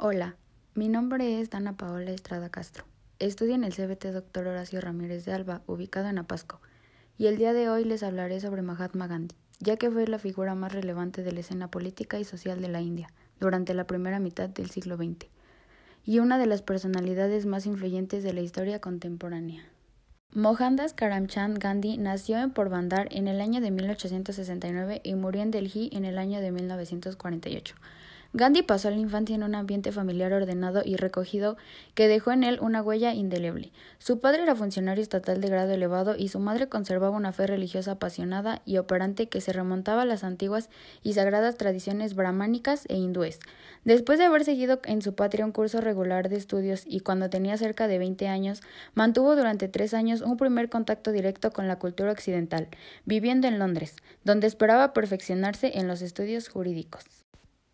Hola, mi nombre es Dana Paola Estrada Castro. Estudio en el CBT Dr. Horacio Ramírez de Alba, ubicado en Apasco, y el día de hoy les hablaré sobre Mahatma Gandhi, ya que fue la figura más relevante de la escena política y social de la India durante la primera mitad del siglo XX, y una de las personalidades más influyentes de la historia contemporánea. Mohandas Karamchand Gandhi nació en Porbandar en el año de 1869 y murió en Delhi en el año de 1948. Gandhi pasó la infancia en un ambiente familiar ordenado y recogido que dejó en él una huella indeleble. Su padre era funcionario estatal de grado elevado y su madre conservaba una fe religiosa apasionada y operante que se remontaba a las antiguas y sagradas tradiciones brahmánicas e hindúes. Después de haber seguido en su patria un curso regular de estudios y cuando tenía cerca de veinte años, mantuvo durante tres años un primer contacto directo con la cultura occidental, viviendo en Londres, donde esperaba perfeccionarse en los estudios jurídicos.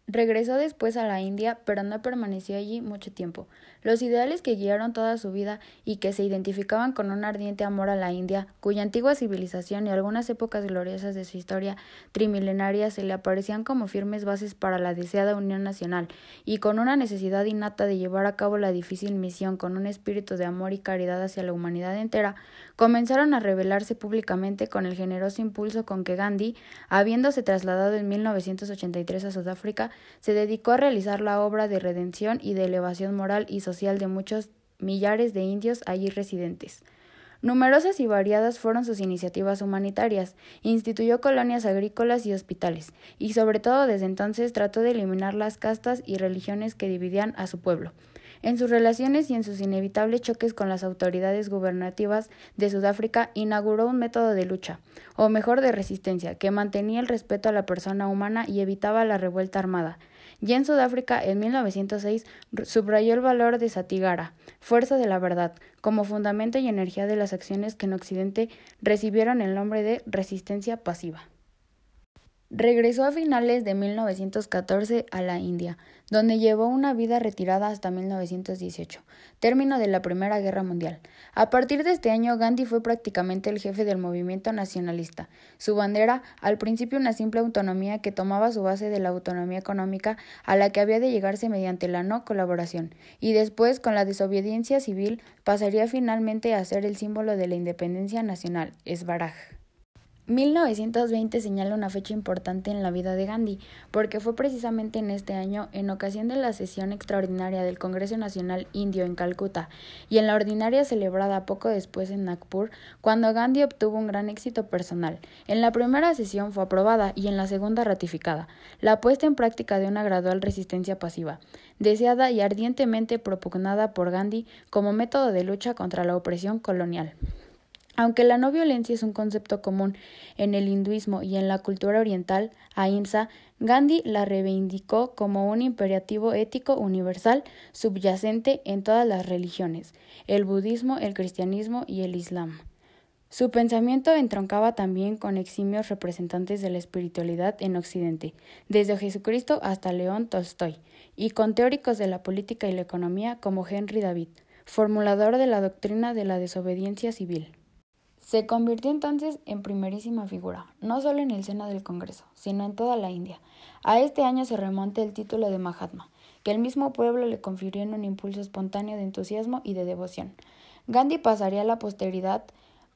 Regresó después a la India, pero no permaneció allí mucho tiempo. Los ideales que guiaron toda su vida y que se identificaban con un ardiente amor a la India, cuya antigua civilización y algunas épocas gloriosas de su historia trimilenaria se le aparecían como firmes bases para la deseada unión nacional, y con una necesidad innata de llevar a cabo la difícil misión con un espíritu de amor y caridad hacia la humanidad entera, comenzaron a revelarse públicamente con el generoso impulso con que Gandhi, habiéndose trasladado en 1983 a Sudáfrica, se dedicó a realizar la obra de redención y de elevación moral y social de muchos millares de indios allí residentes. Numerosas y variadas fueron sus iniciativas humanitarias, instituyó colonias agrícolas y hospitales, y sobre todo desde entonces trató de eliminar las castas y religiones que dividían a su pueblo. En sus relaciones y en sus inevitables choques con las autoridades gubernativas de Sudáfrica, inauguró un método de lucha, o mejor de resistencia, que mantenía el respeto a la persona humana y evitaba la revuelta armada. Ya en Sudáfrica, en 1906, subrayó el valor de Satigara, fuerza de la verdad, como fundamento y energía de las acciones que en Occidente recibieron el nombre de resistencia pasiva. Regresó a finales de 1914 a la India, donde llevó una vida retirada hasta 1918, término de la Primera Guerra Mundial. A partir de este año, Gandhi fue prácticamente el jefe del movimiento nacionalista. Su bandera, al principio una simple autonomía que tomaba su base de la autonomía económica a la que había de llegarse mediante la no colaboración, y después, con la desobediencia civil, pasaría finalmente a ser el símbolo de la independencia nacional, Swaraj. 1920 señala una fecha importante en la vida de Gandhi, porque fue precisamente en este año, en ocasión de la sesión extraordinaria del Congreso Nacional Indio en Calcuta y en la ordinaria celebrada poco después en Nagpur, cuando Gandhi obtuvo un gran éxito personal. En la primera sesión fue aprobada y en la segunda ratificada, la puesta en práctica de una gradual resistencia pasiva, deseada y ardientemente propugnada por Gandhi como método de lucha contra la opresión colonial. Aunque la no violencia es un concepto común en el hinduismo y en la cultura oriental, ahimsa, Gandhi la reivindicó como un imperativo ético universal subyacente en todas las religiones, el budismo, el cristianismo y el islam. Su pensamiento entroncaba también con eximios representantes de la espiritualidad en Occidente, desde Jesucristo hasta León Tolstoy, y con teóricos de la política y la economía como Henry David, formulador de la doctrina de la desobediencia civil. Se convirtió entonces en primerísima figura, no solo en el seno del Congreso, sino en toda la India. A este año se remonta el título de Mahatma, que el mismo pueblo le confirió en un impulso espontáneo de entusiasmo y de devoción. Gandhi pasaría a la posteridad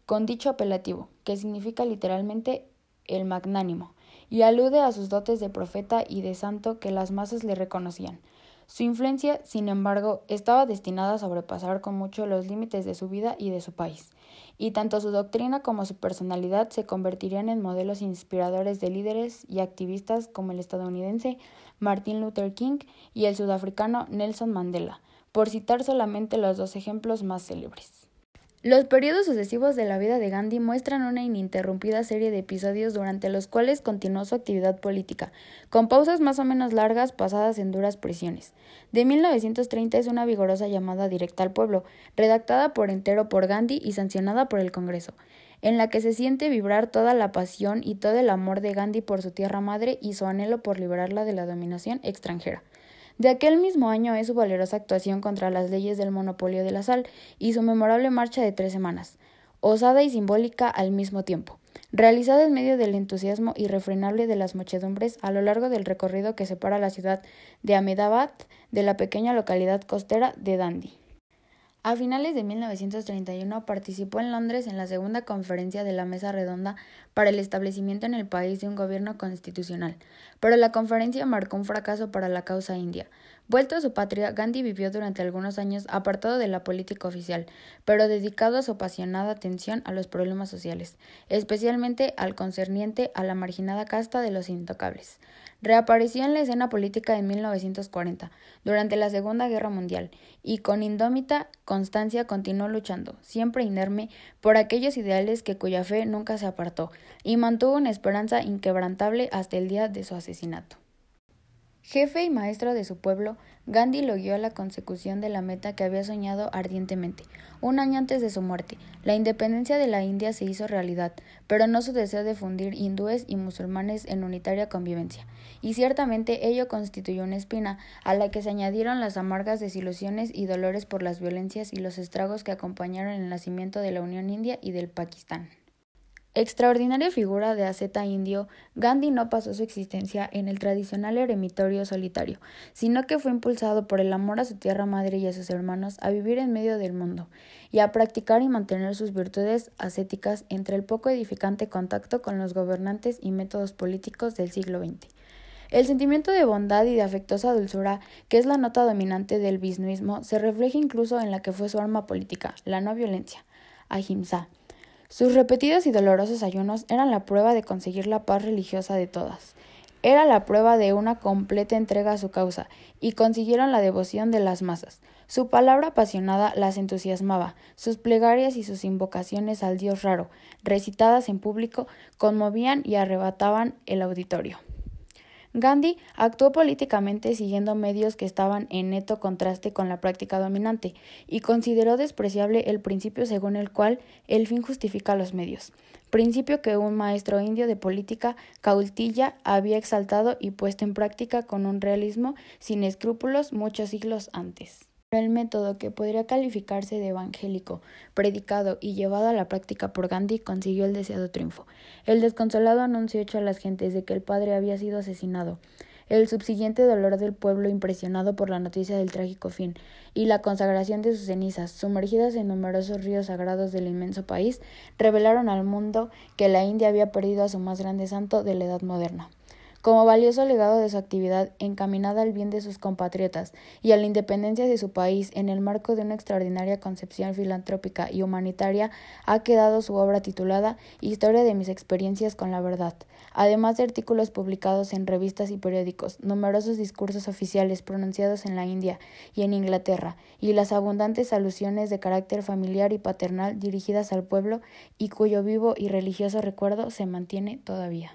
con dicho apelativo, que significa literalmente el magnánimo, y alude a sus dotes de profeta y de santo que las masas le reconocían. Su influencia, sin embargo, estaba destinada a sobrepasar con mucho los límites de su vida y de su país, y tanto su doctrina como su personalidad se convertirían en modelos inspiradores de líderes y activistas como el estadounidense Martin Luther King y el sudafricano Nelson Mandela, por citar solamente los dos ejemplos más célebres. Los periodos sucesivos de la vida de Gandhi muestran una ininterrumpida serie de episodios durante los cuales continuó su actividad política, con pausas más o menos largas pasadas en duras prisiones. De 1930 es una vigorosa llamada directa al pueblo, redactada por entero por Gandhi y sancionada por el Congreso, en la que se siente vibrar toda la pasión y todo el amor de Gandhi por su tierra madre y su anhelo por liberarla de la dominación extranjera. De aquel mismo año es su valerosa actuación contra las leyes del monopolio de la sal y su memorable marcha de tres semanas, osada y simbólica al mismo tiempo, realizada en medio del entusiasmo irrefrenable de las muchedumbres a lo largo del recorrido que separa la ciudad de Ahmedabad de la pequeña localidad costera de Dundee. A finales de 1931 participó en Londres en la segunda conferencia de la Mesa Redonda para el establecimiento en el país de un gobierno constitucional, pero la conferencia marcó un fracaso para la causa india. Vuelto a su patria, Gandhi vivió durante algunos años apartado de la política oficial, pero dedicado a su apasionada atención a los problemas sociales, especialmente al concerniente a la marginada casta de los intocables. Reapareció en la escena política en 1940, durante la Segunda Guerra Mundial, y con indómita constancia continuó luchando, siempre inerme, por aquellos ideales que cuya fe nunca se apartó, y mantuvo una esperanza inquebrantable hasta el día de su asesinato. Jefe y maestro de su pueblo, Gandhi lo guió a la consecución de la meta que había soñado ardientemente. Un año antes de su muerte, la independencia de la India se hizo realidad, pero no su deseo de fundir hindúes y musulmanes en unitaria convivencia. Y ciertamente ello constituyó una espina a la que se añadieron las amargas desilusiones y dolores por las violencias y los estragos que acompañaron el nacimiento de la Unión India y del Pakistán. Extraordinaria figura de asceta indio, Gandhi no pasó su existencia en el tradicional eremitorio solitario, sino que fue impulsado por el amor a su tierra madre y a sus hermanos a vivir en medio del mundo y a practicar y mantener sus virtudes ascéticas entre el poco edificante contacto con los gobernantes y métodos políticos del siglo XX. El sentimiento de bondad y de afectuosa dulzura, que es la nota dominante del bisnuismo, se refleja incluso en la que fue su arma política, la no violencia, ahimsa, sus repetidos y dolorosos ayunos eran la prueba de conseguir la paz religiosa de todas. Era la prueba de una completa entrega a su causa, y consiguieron la devoción de las masas. Su palabra apasionada las entusiasmaba, sus plegarias y sus invocaciones al Dios raro, recitadas en público, conmovían y arrebataban el auditorio. Gandhi actuó políticamente siguiendo medios que estaban en neto contraste con la práctica dominante y consideró despreciable el principio según el cual el fin justifica los medios, principio que un maestro indio de política, Caultilla, había exaltado y puesto en práctica con un realismo sin escrúpulos muchos siglos antes. El método que podría calificarse de evangélico, predicado y llevado a la práctica por Gandhi consiguió el deseado triunfo. El desconsolado anuncio hecho a las gentes de que el padre había sido asesinado, el subsiguiente dolor del pueblo impresionado por la noticia del trágico fin, y la consagración de sus cenizas, sumergidas en numerosos ríos sagrados del inmenso país, revelaron al mundo que la India había perdido a su más grande santo de la edad moderna como valioso legado de su actividad encaminada al bien de sus compatriotas y a la independencia de su país en el marco de una extraordinaria concepción filantrópica y humanitaria, ha quedado su obra titulada Historia de mis experiencias con la verdad, además de artículos publicados en revistas y periódicos, numerosos discursos oficiales pronunciados en la India y en Inglaterra, y las abundantes alusiones de carácter familiar y paternal dirigidas al pueblo y cuyo vivo y religioso recuerdo se mantiene todavía.